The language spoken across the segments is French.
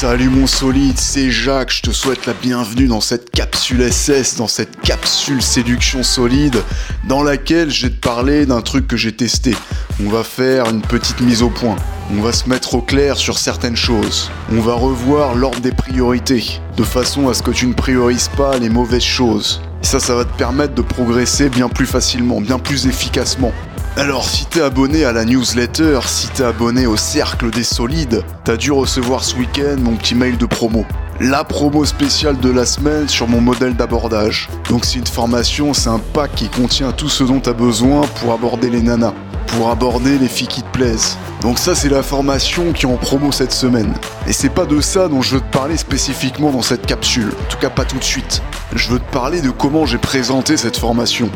Salut mon solide, c'est Jacques, je te souhaite la bienvenue dans cette capsule SS, dans cette capsule séduction solide, dans laquelle je vais te parler d'un truc que j'ai testé. On va faire une petite mise au point, on va se mettre au clair sur certaines choses, on va revoir l'ordre des priorités, de façon à ce que tu ne priorises pas les mauvaises choses. Et ça, ça va te permettre de progresser bien plus facilement, bien plus efficacement. Alors, si t'es abonné à la newsletter, si t'es abonné au cercle des solides, t'as dû recevoir ce week-end mon petit mail de promo. La promo spéciale de la semaine sur mon modèle d'abordage. Donc c'est une formation, c'est un pack qui contient tout ce dont t'as besoin pour aborder les nanas, pour aborder les filles qui te plaisent. Donc ça c'est la formation qui est en promo cette semaine. Et c'est pas de ça dont je veux te parler spécifiquement dans cette capsule, en tout cas pas tout de suite. Je veux te parler de comment j'ai présenté cette formation.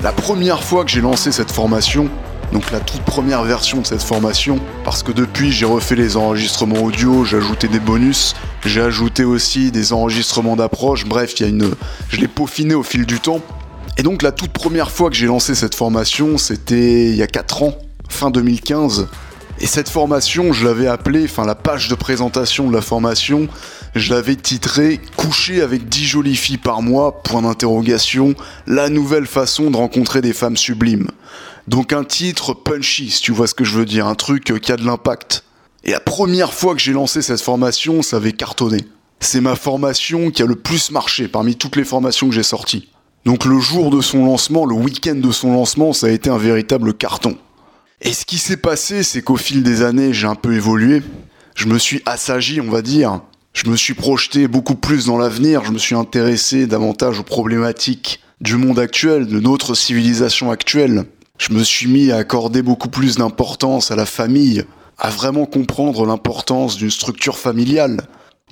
La première fois que j'ai lancé cette formation, donc la toute première version de cette formation, parce que depuis j'ai refait les enregistrements audio, j'ai ajouté des bonus, j'ai ajouté aussi des enregistrements d'approche, bref, il y a une, je l'ai peaufiné au fil du temps. Et donc la toute première fois que j'ai lancé cette formation, c'était il y a 4 ans, fin 2015. Et cette formation, je l'avais appelée, enfin la page de présentation de la formation, je l'avais titré Coucher avec 10 jolies filles par mois, point d'interrogation, la nouvelle façon de rencontrer des femmes sublimes. Donc un titre punchy, si tu vois ce que je veux dire, un truc qui a de l'impact. Et la première fois que j'ai lancé cette formation, ça avait cartonné. C'est ma formation qui a le plus marché parmi toutes les formations que j'ai sorties. Donc le jour de son lancement, le week-end de son lancement, ça a été un véritable carton. Et ce qui s'est passé, c'est qu'au fil des années, j'ai un peu évolué. Je me suis assagi, on va dire. Je me suis projeté beaucoup plus dans l'avenir. Je me suis intéressé davantage aux problématiques du monde actuel, de notre civilisation actuelle. Je me suis mis à accorder beaucoup plus d'importance à la famille, à vraiment comprendre l'importance d'une structure familiale.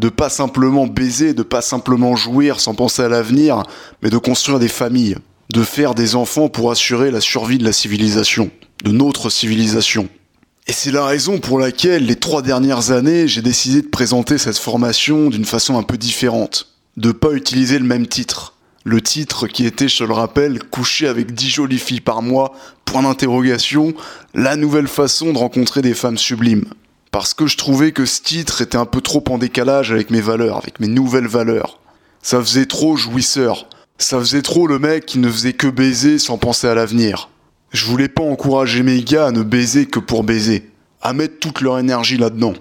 De pas simplement baiser, de pas simplement jouir sans penser à l'avenir, mais de construire des familles. De faire des enfants pour assurer la survie de la civilisation de notre civilisation. Et c'est la raison pour laquelle les trois dernières années, j'ai décidé de présenter cette formation d'une façon un peu différente. De pas utiliser le même titre. Le titre qui était, je le rappelle, coucher avec dix jolies filles par mois, point d'interrogation, la nouvelle façon de rencontrer des femmes sublimes. Parce que je trouvais que ce titre était un peu trop en décalage avec mes valeurs, avec mes nouvelles valeurs. Ça faisait trop jouisseur. Ça faisait trop le mec qui ne faisait que baiser sans penser à l'avenir. Je voulais pas encourager mes gars à ne baiser que pour baiser, à mettre toute leur énergie là-dedans.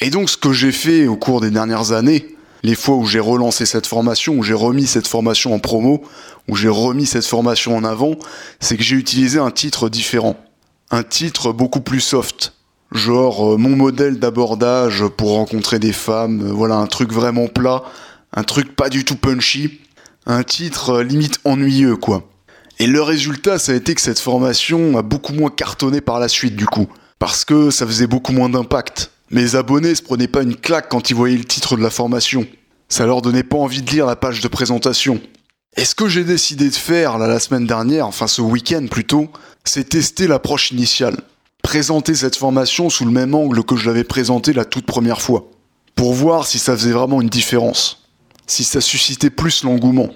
Et donc ce que j'ai fait au cours des dernières années, les fois où j'ai relancé cette formation, où j'ai remis cette formation en promo, où j'ai remis cette formation en avant, c'est que j'ai utilisé un titre différent. Un titre beaucoup plus soft. Genre euh, mon modèle d'abordage pour rencontrer des femmes, euh, voilà un truc vraiment plat, un truc pas du tout punchy, un titre euh, limite ennuyeux quoi. Et le résultat, ça a été que cette formation a beaucoup moins cartonné par la suite du coup. Parce que ça faisait beaucoup moins d'impact. Mes abonnés se prenaient pas une claque quand ils voyaient le titre de la formation. Ça leur donnait pas envie de lire la page de présentation. Et ce que j'ai décidé de faire là, la semaine dernière, enfin ce week-end plutôt, c'est tester l'approche initiale. Présenter cette formation sous le même angle que je l'avais présentée la toute première fois. Pour voir si ça faisait vraiment une différence. Si ça suscitait plus l'engouement.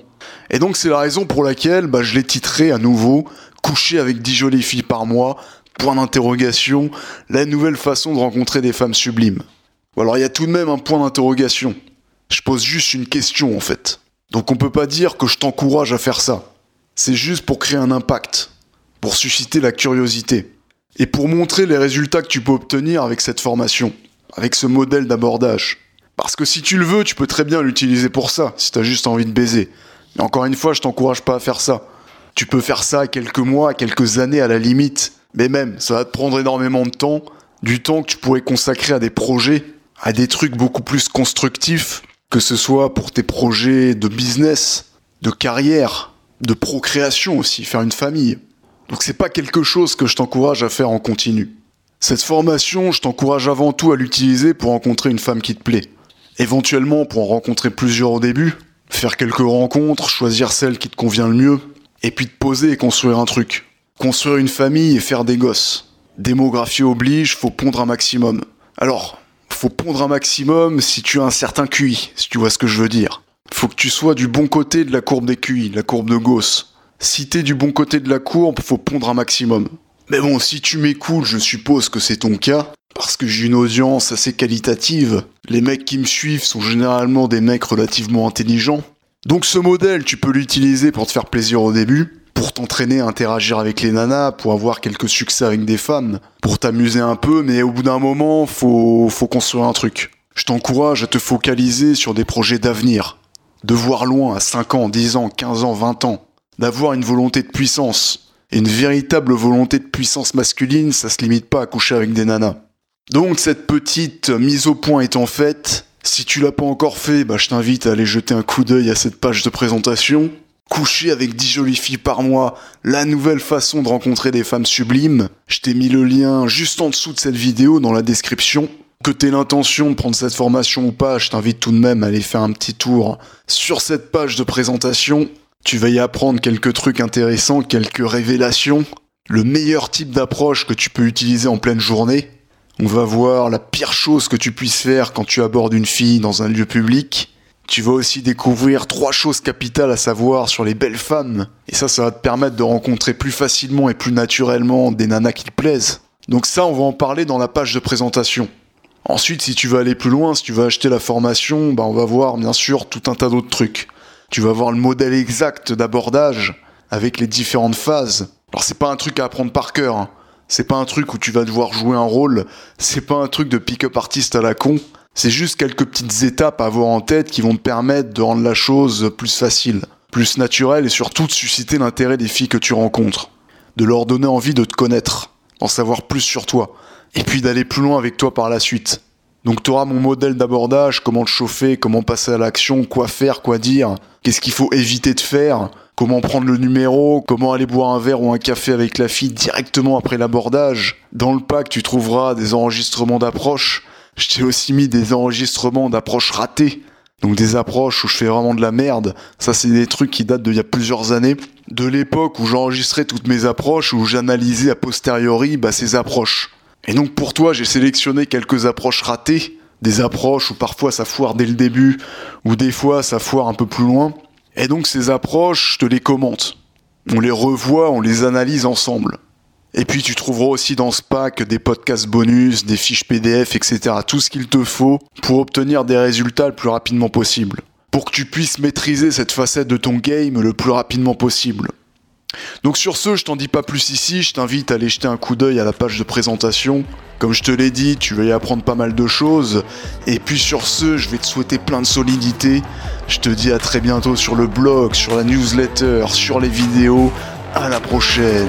Et donc c'est la raison pour laquelle bah, je l'ai titré à nouveau Coucher avec 10 jolies filles par mois, point d'interrogation, la nouvelle façon de rencontrer des femmes sublimes. alors il y a tout de même un point d'interrogation. Je pose juste une question en fait. Donc on peut pas dire que je t'encourage à faire ça. C'est juste pour créer un impact, pour susciter la curiosité, et pour montrer les résultats que tu peux obtenir avec cette formation, avec ce modèle d'abordage. Parce que si tu le veux, tu peux très bien l'utiliser pour ça, si t'as juste envie de baiser. Encore une fois, je t'encourage pas à faire ça. Tu peux faire ça quelques mois, quelques années à la limite. Mais même, ça va te prendre énormément de temps. Du temps que tu pourrais consacrer à des projets, à des trucs beaucoup plus constructifs, que ce soit pour tes projets de business, de carrière, de procréation aussi, faire une famille. Donc c'est pas quelque chose que je t'encourage à faire en continu. Cette formation, je t'encourage avant tout à l'utiliser pour rencontrer une femme qui te plaît. Éventuellement pour en rencontrer plusieurs au début, faire quelques rencontres, choisir celle qui te convient le mieux, et puis te poser et construire un truc. Construire une famille et faire des gosses. Démographie oblige, faut pondre un maximum. Alors, faut pondre un maximum si tu as un certain QI, si tu vois ce que je veux dire. Faut que tu sois du bon côté de la courbe des QI, la courbe de Gauss. Si t'es du bon côté de la courbe, faut pondre un maximum. Mais bon, si tu m'écoutes, je suppose que c'est ton cas, Parce que j'ai une audience assez qualitative. Les mecs qui me suivent sont généralement des mecs relativement intelligents. Donc ce modèle, tu peux l'utiliser pour te faire plaisir au début, pour t'entraîner à interagir avec les nanas, pour avoir quelques succès avec des femmes, pour t'amuser un peu, mais au bout d'un moment, faut, faut construire un truc. Je t'encourage à te focaliser sur des projets d'avenir, de voir loin à 5 ans, 10 ans, 15 ans, 20 ans, d'avoir une volonté de puissance. Et une véritable volonté de puissance masculine, ça se limite pas à coucher avec des nanas. Donc cette petite mise au point étant faite, si tu l'as pas encore fait, bah, je t'invite à aller jeter un coup d'œil à cette page de présentation. Coucher avec 10 jolies filles par mois, la nouvelle façon de rencontrer des femmes sublimes. Je t'ai mis le lien juste en dessous de cette vidéo dans la description. Que t'aies l'intention de prendre cette formation ou pas, je t'invite tout de même à aller faire un petit tour sur cette page de présentation. Tu vas y apprendre quelques trucs intéressants, quelques révélations. Le meilleur type d'approche que tu peux utiliser en pleine journée. On va voir la pire chose que tu puisses faire quand tu abordes une fille dans un lieu public. Tu vas aussi découvrir trois choses capitales à savoir sur les belles femmes. Et ça, ça va te permettre de rencontrer plus facilement et plus naturellement des nanas qui te plaisent. Donc ça, on va en parler dans la page de présentation. Ensuite, si tu veux aller plus loin, si tu veux acheter la formation, bah on va voir bien sûr tout un tas d'autres trucs. Tu vas voir le modèle exact d'abordage avec les différentes phases. Alors c'est pas un truc à apprendre par cœur. Hein. C'est pas un truc où tu vas devoir jouer un rôle. C'est pas un truc de pick-up artiste à la con. C'est juste quelques petites étapes à avoir en tête qui vont te permettre de rendre la chose plus facile, plus naturelle et surtout de susciter l'intérêt des filles que tu rencontres. De leur donner envie de te connaître, d'en savoir plus sur toi. Et puis d'aller plus loin avec toi par la suite. Donc tu auras mon modèle d'abordage, comment te chauffer, comment passer à l'action, quoi faire, quoi dire, qu'est-ce qu'il faut éviter de faire, comment prendre le numéro, comment aller boire un verre ou un café avec la fille directement après l'abordage. Dans le pack, tu trouveras des enregistrements d'approche. Je t'ai aussi mis des enregistrements d'approche ratées. Donc des approches où je fais vraiment de la merde. Ça, c'est des trucs qui datent d'il y a plusieurs années. De l'époque où j'enregistrais toutes mes approches, où j'analysais a posteriori bah, ces approches. Et donc pour toi, j'ai sélectionné quelques approches ratées. Des approches où parfois ça foire dès le début, ou des fois ça foire un peu plus loin. Et donc ces approches, je te les commente. On les revoit, on les analyse ensemble. Et puis tu trouveras aussi dans ce pack des podcasts bonus, des fiches PDF, etc. Tout ce qu'il te faut pour obtenir des résultats le plus rapidement possible. Pour que tu puisses maîtriser cette facette de ton game le plus rapidement possible. Donc sur ce, je t'en dis pas plus ici, je t'invite à aller jeter un coup d'œil à la page de présentation. Comme je te l'ai dit, tu vas y apprendre pas mal de choses. Et puis sur ce, je vais te souhaiter plein de solidité. Je te dis à très bientôt sur le blog, sur la newsletter, sur les vidéos. À la prochaine